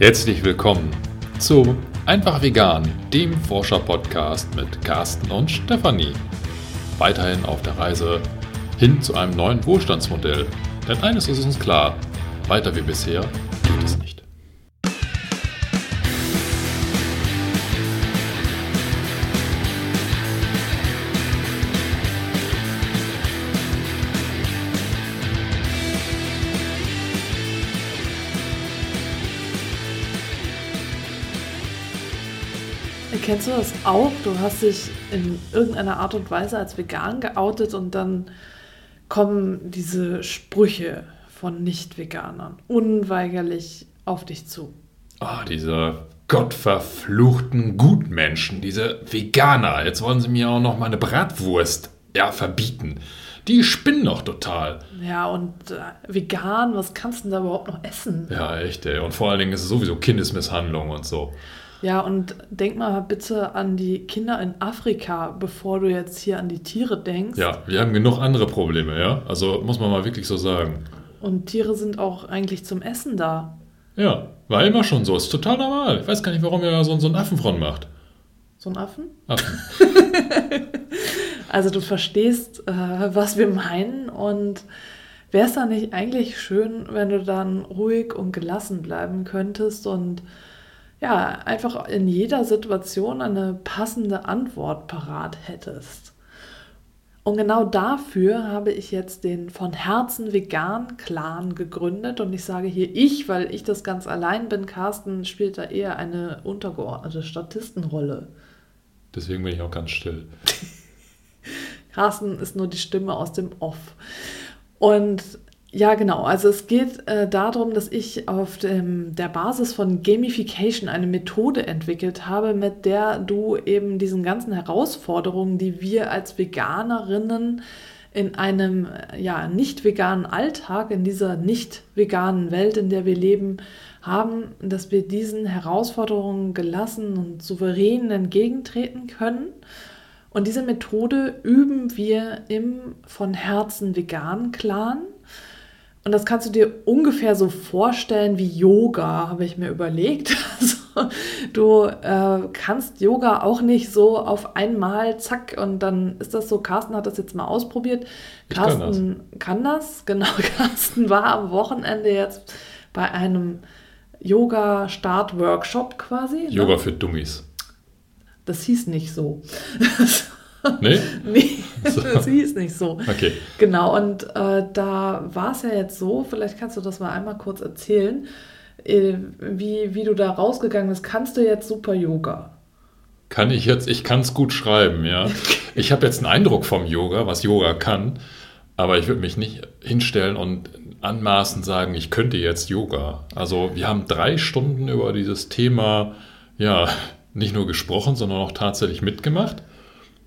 Herzlich willkommen zu Einfach Vegan, dem Forscher-Podcast mit Carsten und Stefanie. Weiterhin auf der Reise hin zu einem neuen Wohlstandsmodell. Denn eines ist uns klar, weiter wie bisher geht es nicht. Kennst du das auch? Du hast dich in irgendeiner Art und Weise als vegan geoutet und dann kommen diese Sprüche von Nicht-Veganern unweigerlich auf dich zu. Ah, diese gottverfluchten Gutmenschen, diese Veganer. Jetzt wollen sie mir auch noch meine Bratwurst ja, verbieten. Die spinnen doch total. Ja, und äh, vegan, was kannst du denn da überhaupt noch essen? Ja, echt, ey. Und vor allen Dingen ist es sowieso Kindesmisshandlung und so. Ja, und denk mal bitte an die Kinder in Afrika, bevor du jetzt hier an die Tiere denkst. Ja, wir haben genug andere Probleme, ja. Also muss man mal wirklich so sagen. Und Tiere sind auch eigentlich zum Essen da. Ja, war immer schon so. Ist total normal. Ich weiß gar nicht, warum ihr so, so einen Affenfront macht. So einen Affen? Affen. also du verstehst, äh, was wir meinen und wäre es da nicht eigentlich schön, wenn du dann ruhig und gelassen bleiben könntest und ja, einfach in jeder Situation eine passende Antwort parat hättest. Und genau dafür habe ich jetzt den von Herzen vegan Clan gegründet. Und ich sage hier ich, weil ich das ganz allein bin. Carsten spielt da eher eine untergeordnete Statistenrolle. Deswegen bin ich auch ganz still. Carsten ist nur die Stimme aus dem Off. Und ja, genau. Also es geht äh, darum, dass ich auf dem, der Basis von Gamification eine Methode entwickelt habe, mit der du eben diesen ganzen Herausforderungen, die wir als Veganerinnen in einem ja, nicht veganen Alltag, in dieser nicht veganen Welt, in der wir leben, haben, dass wir diesen Herausforderungen gelassen und souverän entgegentreten können. Und diese Methode üben wir im von Herzen vegan Clan. Und das kannst du dir ungefähr so vorstellen wie Yoga, habe ich mir überlegt. Also, du äh, kannst Yoga auch nicht so auf einmal, zack, und dann ist das so. Carsten hat das jetzt mal ausprobiert. Carsten kann das. kann das. Genau, Carsten war am Wochenende jetzt bei einem Yoga-Start-Workshop quasi. Ne? Yoga ne? für Dummies. Das hieß nicht so. Nee? nee, das hieß nicht so. Okay. Genau, und äh, da war es ja jetzt so, vielleicht kannst du das mal einmal kurz erzählen, äh, wie, wie du da rausgegangen bist. Kannst du jetzt super Yoga? Kann ich jetzt, ich kann es gut schreiben, ja. Ich habe jetzt einen Eindruck vom Yoga, was Yoga kann, aber ich würde mich nicht hinstellen und anmaßend sagen, ich könnte jetzt Yoga. Also wir haben drei Stunden über dieses Thema, ja, nicht nur gesprochen, sondern auch tatsächlich mitgemacht.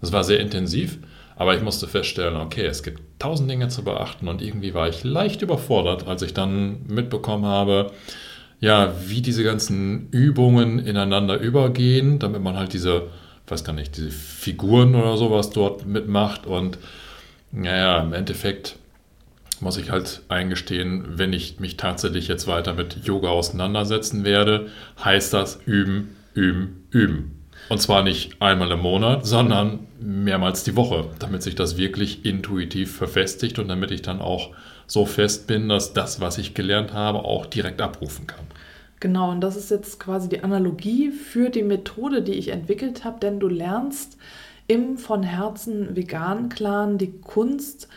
Das war sehr intensiv, aber ich musste feststellen, okay, es gibt tausend Dinge zu beachten und irgendwie war ich leicht überfordert, als ich dann mitbekommen habe, ja, wie diese ganzen Übungen ineinander übergehen, damit man halt diese, weiß gar nicht, diese Figuren oder sowas dort mitmacht und naja, im Endeffekt muss ich halt eingestehen, wenn ich mich tatsächlich jetzt weiter mit Yoga auseinandersetzen werde, heißt das üben, üben, üben. Und zwar nicht einmal im Monat, sondern mehrmals die Woche, damit sich das wirklich intuitiv verfestigt und damit ich dann auch so fest bin, dass das, was ich gelernt habe, auch direkt abrufen kann. Genau, und das ist jetzt quasi die Analogie für die Methode, die ich entwickelt habe, denn du lernst im von Herzen veganen Clan die Kunst,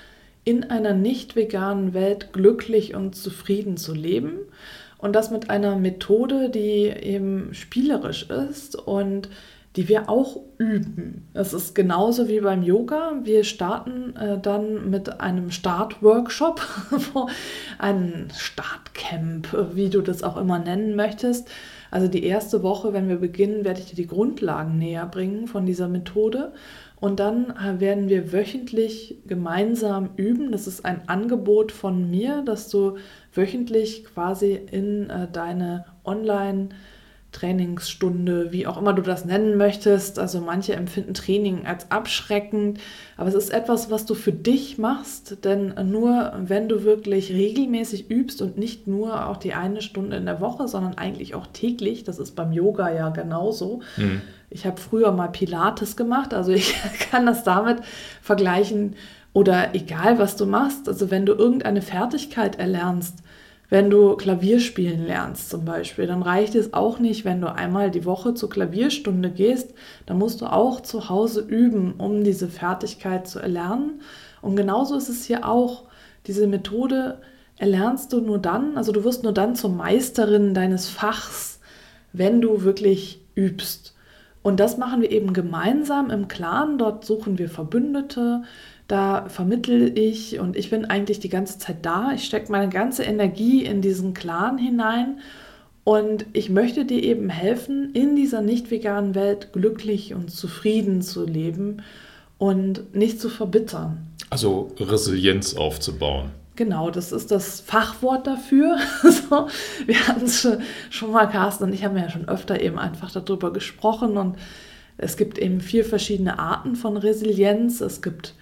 in einer nicht veganen Welt glücklich und zufrieden zu leben. Und das mit einer Methode, die eben spielerisch ist und die wir auch üben. Es ist genauso wie beim Yoga. Wir starten äh, dann mit einem Startworkshop, ein Startcamp, wie du das auch immer nennen möchtest. Also die erste Woche, wenn wir beginnen, werde ich dir die Grundlagen näher bringen von dieser Methode. Und dann äh, werden wir wöchentlich gemeinsam üben. Das ist ein Angebot von mir, dass du wöchentlich quasi in äh, deine Online- Trainingsstunde, wie auch immer du das nennen möchtest. Also manche empfinden Training als abschreckend, aber es ist etwas, was du für dich machst, denn nur wenn du wirklich regelmäßig übst und nicht nur auch die eine Stunde in der Woche, sondern eigentlich auch täglich, das ist beim Yoga ja genauso. Mhm. Ich habe früher mal Pilates gemacht, also ich kann das damit vergleichen oder egal was du machst, also wenn du irgendeine Fertigkeit erlernst, wenn du Klavier spielen lernst zum Beispiel, dann reicht es auch nicht, wenn du einmal die Woche zur Klavierstunde gehst. Dann musst du auch zu Hause üben, um diese Fertigkeit zu erlernen. Und genauso ist es hier auch. Diese Methode erlernst du nur dann, also du wirst nur dann zur Meisterin deines Fachs, wenn du wirklich übst. Und das machen wir eben gemeinsam im Clan. Dort suchen wir Verbündete, da vermittel ich und ich bin eigentlich die ganze Zeit da. Ich stecke meine ganze Energie in diesen Clan hinein und ich möchte dir eben helfen, in dieser nicht veganen Welt glücklich und zufrieden zu leben und nicht zu verbittern. Also Resilienz aufzubauen. Genau, das ist das Fachwort dafür. so, wir hatten es schon mal, Carsten und ich haben ja schon öfter eben einfach darüber gesprochen und es gibt eben vier verschiedene Arten von Resilienz. Es gibt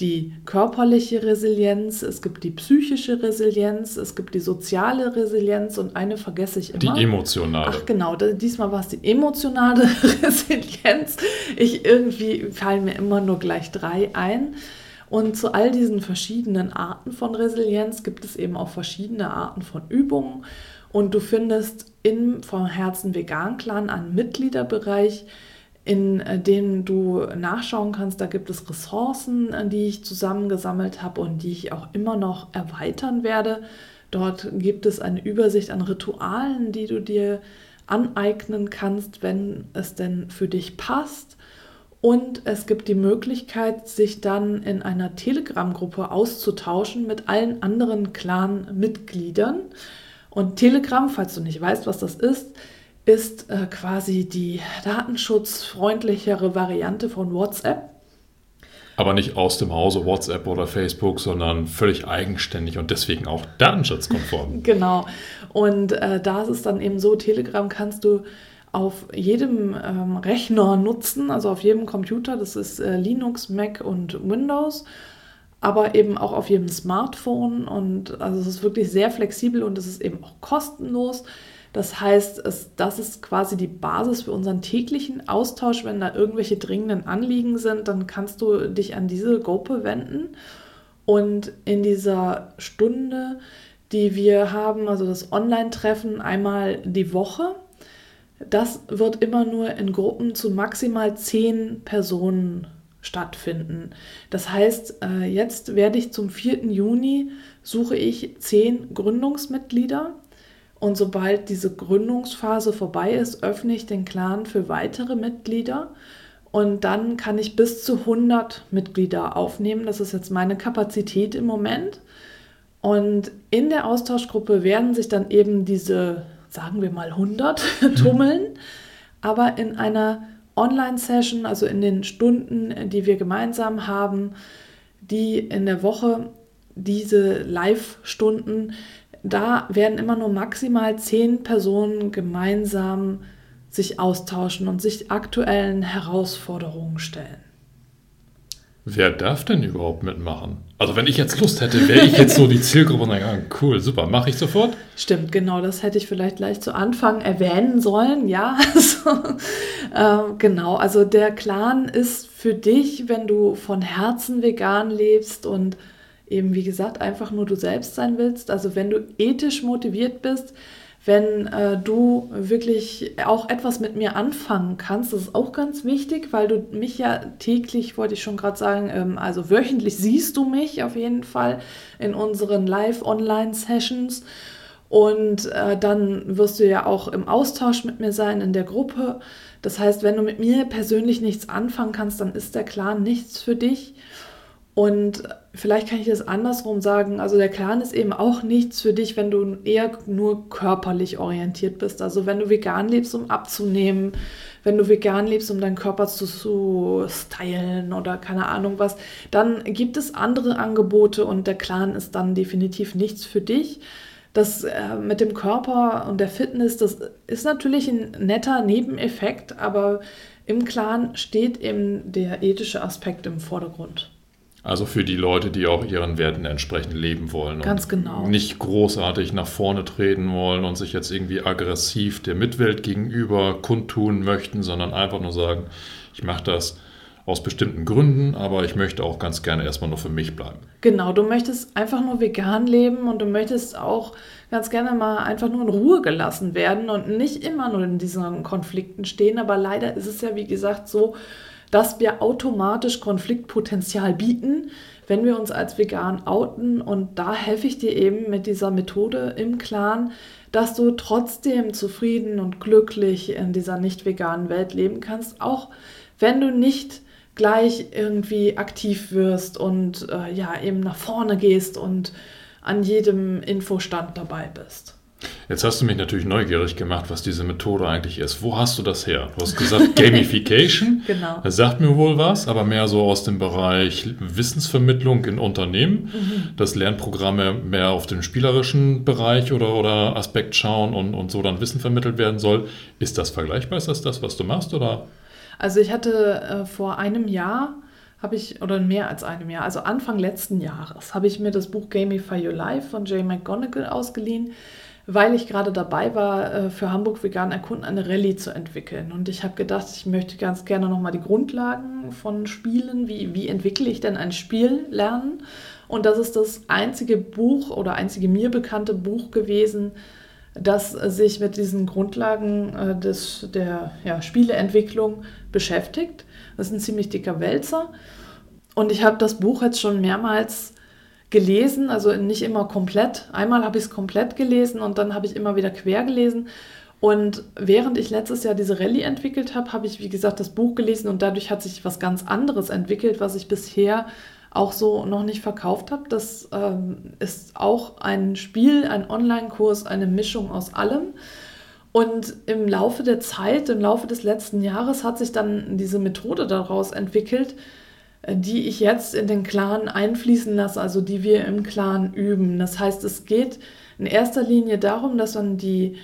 die körperliche Resilienz, es gibt die psychische Resilienz, es gibt die soziale Resilienz und eine vergesse ich immer. Die emotionale. Ach genau, diesmal war es die emotionale Resilienz. Ich irgendwie fallen mir immer nur gleich drei ein. Und zu all diesen verschiedenen Arten von Resilienz gibt es eben auch verschiedene Arten von Übungen. Und du findest im vom Herzen Vegan Clan einen Mitgliederbereich, in äh, denen du nachschauen kannst. Da gibt es Ressourcen, äh, die ich zusammengesammelt habe und die ich auch immer noch erweitern werde. Dort gibt es eine Übersicht an Ritualen, die du dir aneignen kannst, wenn es denn für dich passt. Und es gibt die Möglichkeit, sich dann in einer Telegram-Gruppe auszutauschen mit allen anderen Clan-Mitgliedern. Und Telegram, falls du nicht weißt, was das ist, ist äh, quasi die datenschutzfreundlichere Variante von WhatsApp. Aber nicht aus dem Hause WhatsApp oder Facebook, sondern völlig eigenständig und deswegen auch datenschutzkonform. genau. Und äh, da ist es dann eben so, Telegram kannst du auf jedem ähm, Rechner nutzen, also auf jedem Computer, das ist äh, Linux, Mac und Windows, aber eben auch auf jedem Smartphone und also es ist wirklich sehr flexibel und es ist eben auch kostenlos. Das heißt, es, das ist quasi die Basis für unseren täglichen Austausch. Wenn da irgendwelche dringenden Anliegen sind, dann kannst du dich an diese Gruppe wenden. Und in dieser Stunde, die wir haben, also das Online-Treffen einmal die Woche, das wird immer nur in Gruppen zu maximal zehn Personen stattfinden. Das heißt, äh, jetzt werde ich zum 4. Juni suche ich zehn Gründungsmitglieder und sobald diese Gründungsphase vorbei ist, öffne ich den Clan für weitere Mitglieder. Und dann kann ich bis zu 100 Mitglieder aufnehmen. Das ist jetzt meine Kapazität im Moment. Und in der Austauschgruppe werden sich dann eben diese, sagen wir mal 100, tummeln. Aber in einer Online-Session, also in den Stunden, die wir gemeinsam haben, die in der Woche, diese Live-Stunden, da werden immer nur maximal zehn Personen gemeinsam sich austauschen und sich aktuellen Herausforderungen stellen. Wer darf denn überhaupt mitmachen? Also wenn ich jetzt Lust hätte, wäre ich jetzt so die Zielgruppe und ja, cool, super, mache ich sofort? Stimmt, genau, das hätte ich vielleicht gleich zu Anfang erwähnen sollen, ja. Also, äh, genau, also der Clan ist für dich, wenn du von Herzen vegan lebst und eben, wie gesagt, einfach nur du selbst sein willst. Also wenn du ethisch motiviert bist, wenn äh, du wirklich auch etwas mit mir anfangen kannst, das ist auch ganz wichtig, weil du mich ja täglich, wollte ich schon gerade sagen, ähm, also wöchentlich siehst du mich auf jeden Fall in unseren Live-Online-Sessions. Und äh, dann wirst du ja auch im Austausch mit mir sein in der Gruppe. Das heißt, wenn du mit mir persönlich nichts anfangen kannst, dann ist der Clan nichts für dich. Und vielleicht kann ich das andersrum sagen. Also der Clan ist eben auch nichts für dich, wenn du eher nur körperlich orientiert bist. Also wenn du vegan lebst, um abzunehmen, wenn du vegan lebst, um deinen Körper zu, zu stylen oder keine Ahnung was, dann gibt es andere Angebote und der Clan ist dann definitiv nichts für dich. das äh, mit dem Körper und der Fitness, das ist natürlich ein netter Nebeneffekt, aber im Clan steht eben der ethische Aspekt im Vordergrund. Also für die Leute, die auch ihren Werten entsprechend leben wollen. Ganz genau. Nicht großartig nach vorne treten wollen und sich jetzt irgendwie aggressiv der Mitwelt gegenüber kundtun möchten, sondern einfach nur sagen, ich mache das aus bestimmten Gründen, aber ich möchte auch ganz gerne erstmal nur für mich bleiben. Genau, du möchtest einfach nur vegan leben und du möchtest auch ganz gerne mal einfach nur in Ruhe gelassen werden und nicht immer nur in diesen Konflikten stehen. Aber leider ist es ja, wie gesagt, so, dass wir automatisch Konfliktpotenzial bieten, wenn wir uns als vegan outen. Und da helfe ich dir eben mit dieser Methode im Clan, dass du trotzdem zufrieden und glücklich in dieser nicht veganen Welt leben kannst, auch wenn du nicht gleich irgendwie aktiv wirst und äh, ja eben nach vorne gehst und an jedem Infostand dabei bist. Jetzt hast du mich natürlich neugierig gemacht, was diese Methode eigentlich ist. Wo hast du das her? Du hast gesagt Gamification. genau. Das sagt mir wohl was, aber mehr so aus dem Bereich Wissensvermittlung in Unternehmen, mhm. dass Lernprogramme mehr auf den spielerischen Bereich oder, oder Aspekt schauen und, und so dann Wissen vermittelt werden soll. Ist das vergleichbar? Ist das das, was du machst? Oder? Also ich hatte äh, vor einem Jahr habe ich, oder mehr als einem Jahr, also Anfang letzten Jahres, habe ich mir das Buch Gamify Your Life von Jay McGonigal ausgeliehen weil ich gerade dabei war, äh, für Hamburg Vegan Erkunden eine Rallye zu entwickeln. Und ich habe gedacht, ich möchte ganz gerne nochmal die Grundlagen von Spielen, wie, wie entwickle ich denn ein Spiel, lernen. Und das ist das einzige Buch oder einzige mir bekannte Buch gewesen, das sich mit diesen Grundlagen äh, des, der ja, Spieleentwicklung beschäftigt. Das ist ein ziemlich dicker Wälzer. Und ich habe das Buch jetzt schon mehrmals gelesen, also nicht immer komplett. Einmal habe ich es komplett gelesen und dann habe ich immer wieder quer gelesen. Und während ich letztes Jahr diese Rallye entwickelt habe, habe ich, wie gesagt, das Buch gelesen und dadurch hat sich was ganz anderes entwickelt, was ich bisher auch so noch nicht verkauft habe. Das ähm, ist auch ein Spiel, ein Online-Kurs, eine Mischung aus allem. Und im Laufe der Zeit, im Laufe des letzten Jahres hat sich dann diese Methode daraus entwickelt, die ich jetzt in den Clan einfließen lasse, also die wir im Clan üben. Das heißt, es geht in erster Linie darum, dass man die,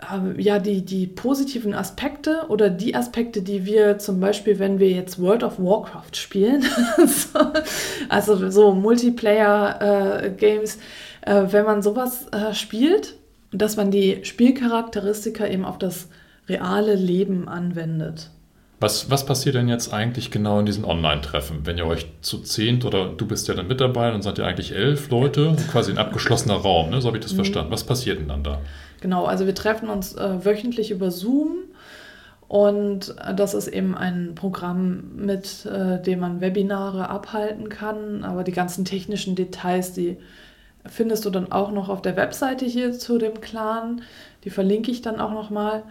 äh, ja, die, die positiven Aspekte oder die Aspekte, die wir zum Beispiel, wenn wir jetzt World of Warcraft spielen, also so Multiplayer-Games, äh, äh, wenn man sowas äh, spielt, dass man die Spielcharakteristika eben auf das reale Leben anwendet. Was, was passiert denn jetzt eigentlich genau in diesen Online-Treffen? Wenn ihr euch zu zehnt oder du bist ja dann mit dabei, dann seid ihr eigentlich elf Leute, quasi ein abgeschlossener Raum, ne? so habe ich das mhm. verstanden. Was passiert denn dann da? Genau, also wir treffen uns äh, wöchentlich über Zoom und das ist eben ein Programm, mit äh, dem man Webinare abhalten kann, aber die ganzen technischen Details, die findest du dann auch noch auf der Webseite hier zu dem Clan. Die verlinke ich dann auch nochmal. mal.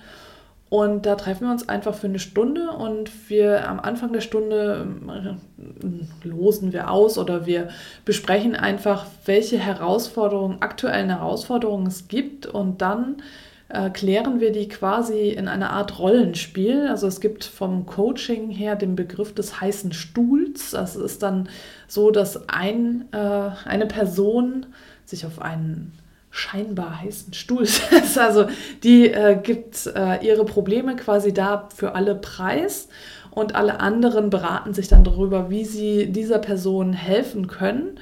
Und da treffen wir uns einfach für eine Stunde und wir am Anfang der Stunde äh, losen wir aus oder wir besprechen einfach, welche Herausforderungen, aktuellen Herausforderungen es gibt und dann äh, klären wir die quasi in einer Art Rollenspiel. Also es gibt vom Coaching her den Begriff des heißen Stuhls. Das ist dann so, dass ein, äh, eine Person sich auf einen scheinbar heißen Stuhl setzt. Also die äh, gibt äh, ihre Probleme quasi da für alle preis und alle anderen beraten sich dann darüber, wie sie dieser Person helfen können.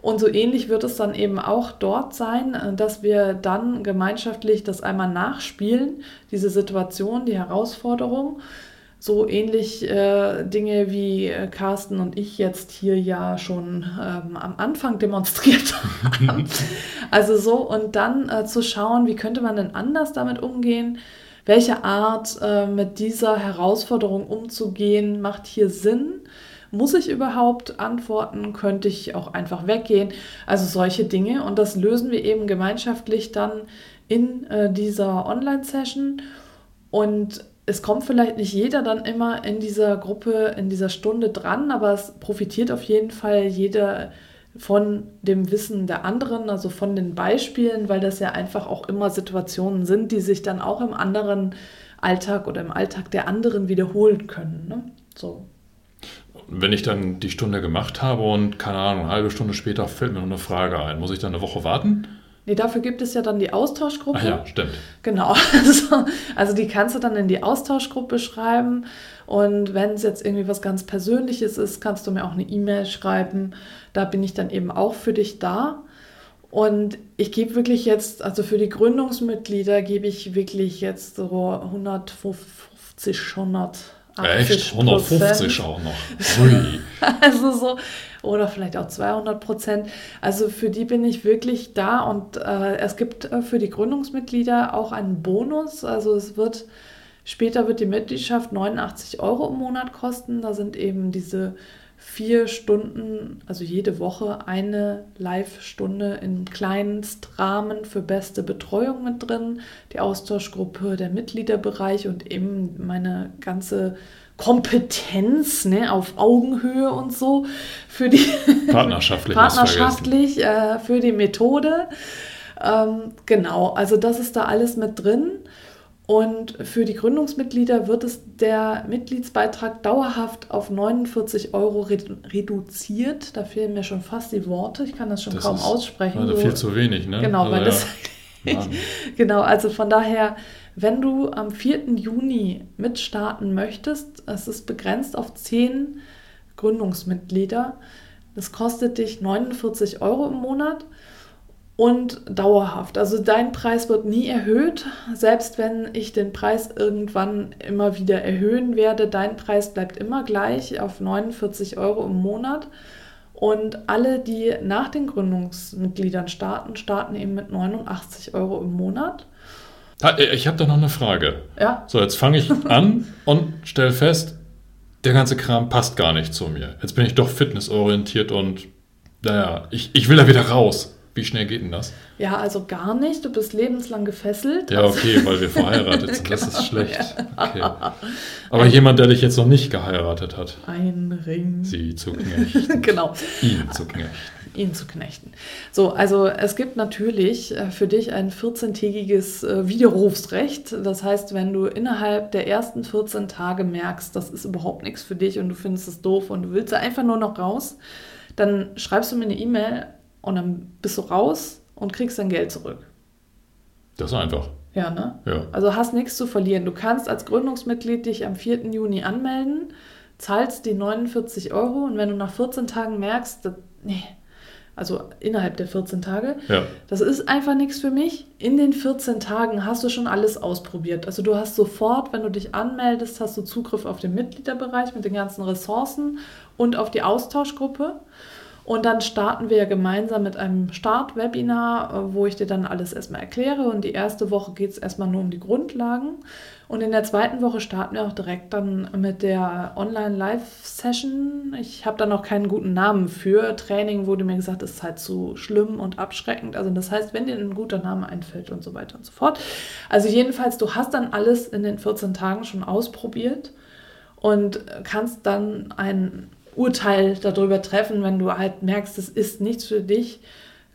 Und so ähnlich wird es dann eben auch dort sein, äh, dass wir dann gemeinschaftlich das einmal nachspielen, diese Situation, die Herausforderung so ähnlich äh, Dinge wie äh, Carsten und ich jetzt hier ja schon ähm, am Anfang demonstriert haben. also so und dann äh, zu schauen, wie könnte man denn anders damit umgehen? Welche Art äh, mit dieser Herausforderung umzugehen macht hier Sinn? Muss ich überhaupt antworten? Könnte ich auch einfach weggehen? Also solche Dinge. Und das lösen wir eben gemeinschaftlich dann in äh, dieser Online-Session. Und es kommt vielleicht nicht jeder dann immer in dieser Gruppe, in dieser Stunde dran, aber es profitiert auf jeden Fall jeder von dem Wissen der anderen, also von den Beispielen, weil das ja einfach auch immer Situationen sind, die sich dann auch im anderen Alltag oder im Alltag der anderen wiederholen können. Ne? So. Wenn ich dann die Stunde gemacht habe und keine Ahnung, eine halbe Stunde später fällt mir noch eine Frage ein, muss ich dann eine Woche warten? Nee, dafür gibt es ja dann die Austauschgruppe. Ach ja, stimmt. Genau. Also, also die kannst du dann in die Austauschgruppe schreiben. Und wenn es jetzt irgendwie was ganz Persönliches ist, kannst du mir auch eine E-Mail schreiben. Da bin ich dann eben auch für dich da. Und ich gebe wirklich jetzt, also für die Gründungsmitglieder gebe ich wirklich jetzt so 150, 100. Echt? 150 auch noch. Ui. also so, oder vielleicht auch 200 Prozent. Also für die bin ich wirklich da und äh, es gibt äh, für die Gründungsmitglieder auch einen Bonus. Also es wird, später wird die Mitgliedschaft 89 Euro im Monat kosten. Da sind eben diese vier Stunden, also jede Woche eine Live-Stunde in Kleinstrahmen für beste Betreuung mit drin, die Austauschgruppe, der Mitgliederbereich und eben meine ganze Kompetenz ne, auf Augenhöhe und so für die partnerschaftlich, partnerschaftlich äh, für die Methode. Ähm, genau, also das ist da alles mit drin. Und für die Gründungsmitglieder wird es der Mitgliedsbeitrag dauerhaft auf 49 Euro reduziert. Da fehlen mir schon fast die Worte. Ich kann das schon das kaum aussprechen. Also viel zu wenig, ne? Genau, also, weil das. genau, also von daher, wenn du am 4. Juni mitstarten möchtest, es ist begrenzt auf 10 Gründungsmitglieder. Das kostet dich 49 Euro im Monat und dauerhaft. Also dein Preis wird nie erhöht, selbst wenn ich den Preis irgendwann immer wieder erhöhen werde. Dein Preis bleibt immer gleich auf 49 Euro im Monat. Und alle, die nach den Gründungsmitgliedern starten, starten eben mit 89 Euro im Monat. Äh, ich habe da noch eine Frage. Ja. So, jetzt fange ich an und stelle fest, der ganze Kram passt gar nicht zu mir. Jetzt bin ich doch fitnessorientiert und naja, ich, ich will da wieder raus. Wie schnell geht denn das? Ja, also gar nicht. Du bist lebenslang gefesselt. Ja, okay, weil wir verheiratet sind. Das ist schlecht. Okay. Aber jemand, der dich jetzt noch nicht geheiratet hat. Ein Ring. Sie zu knechten. genau. Ihn zu knechten. Ihn zu knechten. So, also es gibt natürlich äh, für dich ein 14-tägiges äh, Widerrufsrecht. Das heißt, wenn du innerhalb der ersten 14 Tage merkst, das ist überhaupt nichts für dich und du findest es doof und du willst einfach nur noch raus, dann schreibst du mir eine E-Mail und dann bist du raus und kriegst dein Geld zurück. Das ist einfach. Ja, ne? Ja. Also hast nichts zu verlieren. Du kannst als Gründungsmitglied dich am 4. Juni anmelden, zahlst die 49 Euro und wenn du nach 14 Tagen merkst, dass, nee, also innerhalb der 14 Tage, ja. das ist einfach nichts für mich. In den 14 Tagen hast du schon alles ausprobiert. Also du hast sofort, wenn du dich anmeldest, hast du Zugriff auf den Mitgliederbereich mit den ganzen Ressourcen und auf die Austauschgruppe. Und dann starten wir gemeinsam mit einem Start-Webinar, äh, wo ich dir dann alles erstmal erkläre. Und die erste Woche geht es erstmal nur um die Grundlagen. Und in der zweiten Woche starten wir auch direkt dann mit der Online-Live-Session. Ich habe da noch keinen guten Namen für. Training wurde mir gesagt, ist halt zu schlimm und abschreckend. Also das heißt, wenn dir ein guter Name einfällt und so weiter und so fort. Also jedenfalls, du hast dann alles in den 14 Tagen schon ausprobiert und kannst dann ein Urteil darüber treffen, wenn du halt merkst, es ist nichts für dich.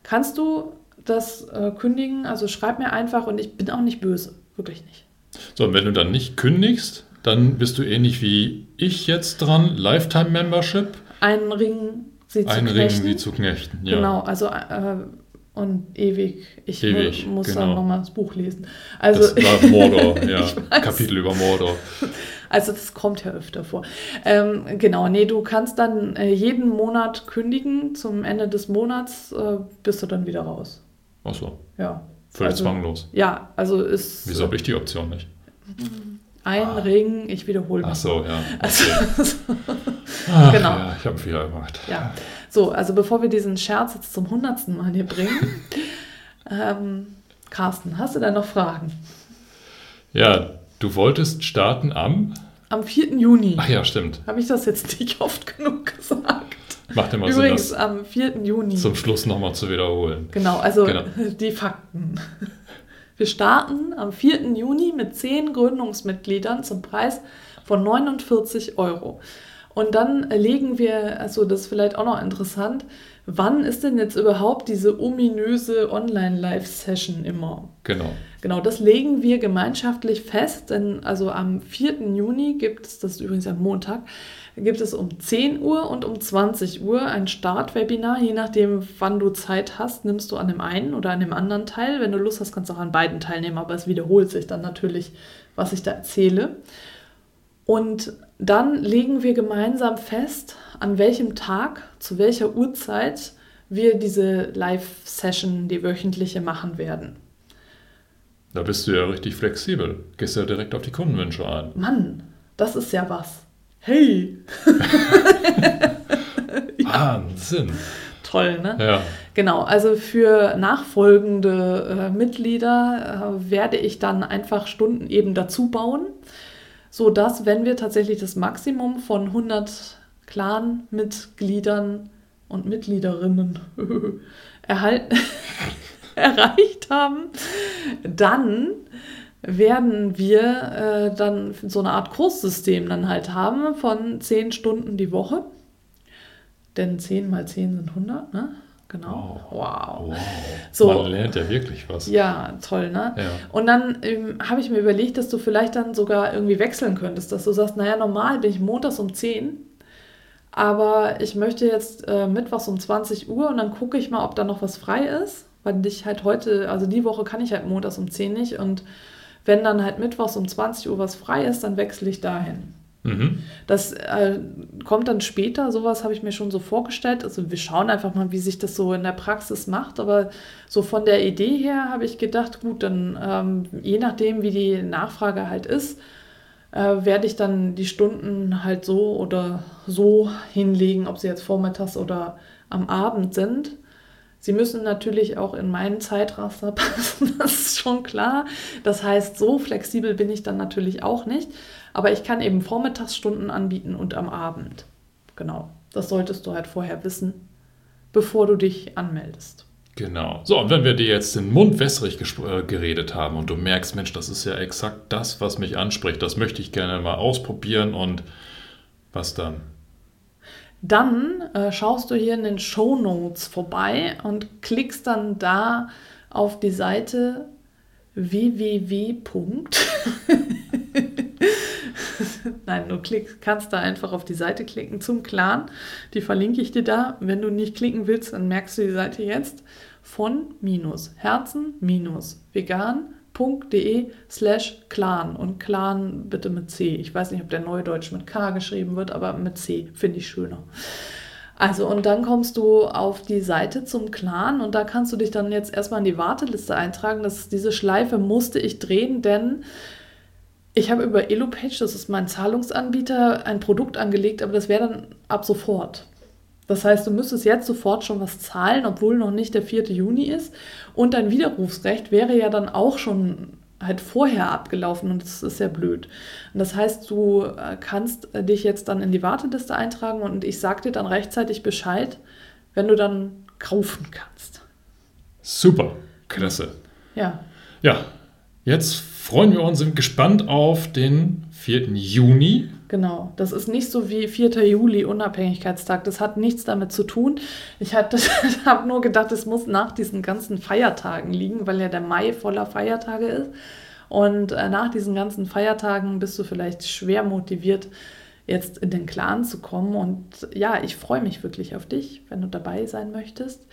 Kannst du das äh, kündigen? Also schreib mir einfach und ich bin auch nicht böse, wirklich nicht. So, und wenn du dann nicht kündigst, dann bist du ähnlich wie ich jetzt dran, Lifetime Membership. Einen Ring sie zu Einen knechten. Ring sie zu knechten, ja. Genau, also äh, und ewig. Ich Ewig, mu muss genau. dann nochmal das Buch lesen. Also, Das war Mordor, ja. Kapitel über Mordor. Also das kommt ja öfter vor. Ähm, genau, nee, du kannst dann äh, jeden Monat kündigen. Zum Ende des Monats äh, bist du dann wieder raus. Achso, Ja. völlig Also- zwanglos. Ja, also ist Wieso habe ich die Option nicht? ein Ring, ich wiederhole Ach so, ja. Also, Ach, genau. Ja, ich habe einen Fehler gemacht. ja. So, also bevor wir diesen Scherz jetzt zum hundertsten Mal hier bringen, ähm, Carsten, hast du da noch Fragen? Ja, du wolltest starten am. Am 4. Juni. Ach ja, stimmt. Habe ich das jetzt nicht oft genug gesagt? Macht immer Übrigens, Sinn, am 4. Juni. zum Schluss nochmal zu wiederholen. Genau, also Genau. die Fakten. Wir starten am 4. Juni mit 10 Gründungsmitgliedern zum Preis von 49 Euro. Und dann legen wir, also das ist vielleicht auch noch interessant, wann ist denn jetzt überhaupt diese ominöse Online-Live-Session immer? Genau. Genau, das legen wir gemeinschaftlich fest, denn also am 4. Juni gibt es, das ist übrigens am Montag, gibt es um 10 Uhr und um 20 Uhr ein Startwebinar. Je nachdem, wann du Zeit hast, nimmst du an dem einen oder an dem anderen teil. Wenn du Lust hast, kannst du auch an beiden teilnehmen, aber es wiederholt sich dann natürlich, was ich da erzähle. Und dann legen wir gemeinsam fest, an welchem Tag, zu welcher Uhrzeit wir diese Live-Session, die wöchentliche, machen werden. Da bist du ja richtig flexibel. Gehst ja direkt auf die Kundenwünsche ein. Mann, das ist ja was. Hey! Wahnsinn. Toll, ne? Ja. Genau, also für nachfolgende äh, Mitglieder äh, werde ich dann einfach Stunden eben dazu bauen, sodass, wenn wir tatsächlich das Maximum von 100 Clan-Mitgliedern und Mitgliederinnen erreicht haben, dann werden wir äh, dann so eine Art Kurssystem dann halt haben von 10 Stunden die Woche. Denn 10 mal 10 sind 100, ne? Genau. Wow. Wow. So. Man lernt ja wirklich was. Ja, toll, ne? Ja. Und dann ähm, habe ich mir überlegt, dass du vielleicht dann sogar irgendwie wechseln könntest, dass du sagst, naja, normal bin ich montags um 10, aber ich möchte jetzt äh, mittwochs um 20 Uhr und dann gucke ich mal, ob da noch was frei ist, weil ich halt heute, also die Woche kann ich halt montags um 10 nicht und wenn dann halt mittwochs um 20 Uhr was frei ist, dann wechsle ich dahin. Mhm. Das äh, kommt dann später, sowas habe ich mir schon so vorgestellt. Also wir schauen einfach mal, wie sich das so in der Praxis macht. Aber so von der Idee her habe ich gedacht, gut, dann ähm, je nachdem, wie die Nachfrage halt ist, äh, werde ich dann die Stunden halt so oder so hinlegen, ob sie jetzt vormittags oder am Abend sind. Sie müssen natürlich auch in meinen Zeitraster passen, das ist schon klar. Das heißt, so flexibel bin ich dann natürlich auch nicht. Aber ich kann eben Vormittagsstunden anbieten und am Abend. Genau, das solltest du halt vorher wissen, bevor du dich anmeldest. Genau. So, und wenn wir dir jetzt den Mund wässrig äh, geredet haben und du merkst, Mensch, das ist ja exakt das, was mich anspricht, das möchte ich gerne mal ausprobieren und was dann? Dann äh, schaust du hier in den Show Notes vorbei und klickst dann da auf die Seite www. Nein, du klickst, kannst da einfach auf die Seite klicken zum Clan. Die verlinke ich dir da. Wenn du nicht klicken willst, dann merkst du die Seite jetzt von minus herzen minus vegan.de slash clan und clan bitte mit C. Ich weiß nicht, ob der Neudeutsch mit K geschrieben wird, aber mit C finde ich schöner. Also und dann kommst du auf die Seite zum Clan und da kannst du dich dann jetzt erstmal in die Warteliste eintragen. Das, diese Schleife musste ich drehen, denn ich habe über EloPage, das ist mein Zahlungsanbieter, ein Produkt angelegt, aber das wäre dann ab sofort. Das heißt, du müsstest jetzt sofort schon was zahlen, obwohl noch nicht der 4. Juni ist. Und dein Widerrufsrecht wäre ja dann auch schon halt vorher abgelaufen und das ist ja blöd. Und das heißt, du äh, kannst äh, dich jetzt dann in die Warteliste eintragen und ich sag dir dann rechtzeitig Bescheid, wenn du dann kaufen kannst. Super, klasse. Ja, Ja, jetzt freuen wir uns, sind gespannt auf den 4. Juni. Genau, das ist nicht so wie 4. Juli, Unabhängigkeitstag. Das hat nichts damit zu tun. Ich habe nur gedacht, es muss nach diesen ganzen Feiertagen liegen, weil ja der Mai voller Feiertage ist. Und äh, nach diesen ganzen Feiertagen bist du vielleicht schwer motiviert, jetzt in den Clan zu kommen. Und ja, ich freue mich wirklich auf dich, wenn du dabei sein möchtest.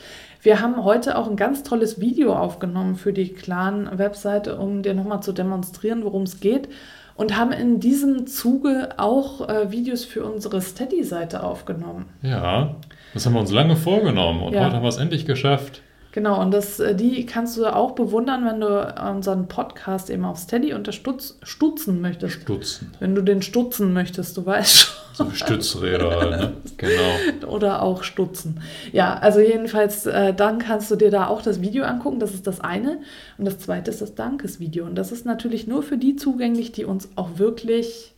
Wir haben heute auch ein ganz tolles Video aufgenommen für die Clan-Webseite, um dir nochmal zu demonstrieren, worum es geht und haben in diesem Zuge auch äh, Videos für unsere Steady-Seite aufgenommen. Ja, das haben wir uns lange vorgenommen und Ja. heute haben wir es endlich geschafft. Genau, und das, äh, die kannst du auch bewundern, wenn du unseren Podcast eben auf Steady unterstützen möchtest. Stutzen. Wenn du den stutzen möchtest, du weißt schon. So Stützräder, halt, ne? Genau. Oder auch stutzen. Ja, also jedenfalls, äh, dann kannst du dir da auch das Video angucken. Das ist das eine. Und das zweite ist das Dankesvideo. Und das ist natürlich nur für die zugänglich, die uns auch wirklich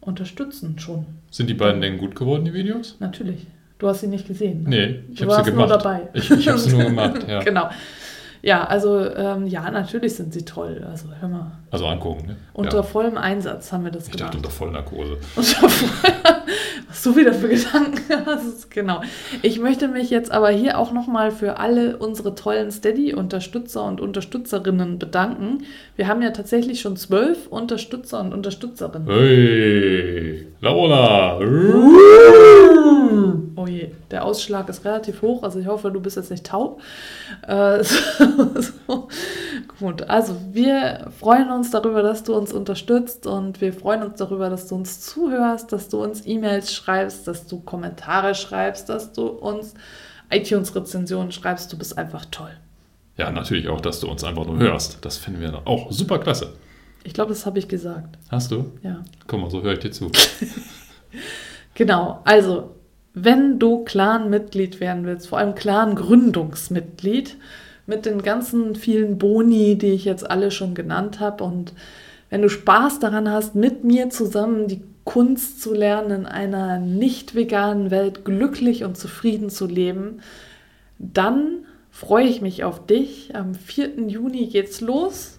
unterstützen schon. Sind die beiden denn gut geworden, die Videos? Natürlich. Du hast sie nicht gesehen. ne? Nee, ich Du habe sie warst nur gemacht. dabei. Ich, ich habe sie nur gemacht, ja. Genau. Ja, also ähm, ja, natürlich sind sie toll. Also hör mal. Also angucken, ne? Unter ja. vollem Einsatz haben wir das Ich gemacht. dachte unter Vollnarkose. Unter voll- Was du wieder für Gedanken hast. Genau. Ich möchte mich jetzt aber hier auch nochmal für alle unsere tollen Steady-Unterstützer und Unterstützerinnen bedanken. Wir haben ja tatsächlich schon zwölf Unterstützer und Unterstützerinnen. Hey, Laura! Oh je, der Ausschlag ist relativ hoch, also ich hoffe, du bist jetzt nicht taub. Äh, so, gut, also wir freuen uns darüber, dass du uns unterstützt und wir freuen uns darüber, dass du uns zuhörst, dass du uns E-Mails schreibst, dass du Kommentare schreibst, dass du uns iTunes-Rezensionen schreibst. Du bist einfach toll. Ja, natürlich auch, dass du uns einfach nur hörst. Das finden wir auch super klasse. Ich glaube, das habe ich gesagt. Hast du? Ja. Guck mal, so höre ich dir zu. Genau, also wenn du Clan-Mitglied werden willst, vor allem Clan-Gründungsmitglied, mit den ganzen vielen Boni, die ich jetzt alle schon genannt habe, und wenn du Spaß daran hast, mit mir zusammen die Kunst zu lernen, in einer nicht veganen Welt glücklich und zufrieden zu leben, dann freue ich mich auf dich. Am 4. Juni geht's los.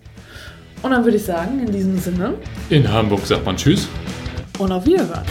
Und dann würde ich sagen, in diesem Sinne. In Hamburg sagt man Tschüss. Und auf Wiederhören.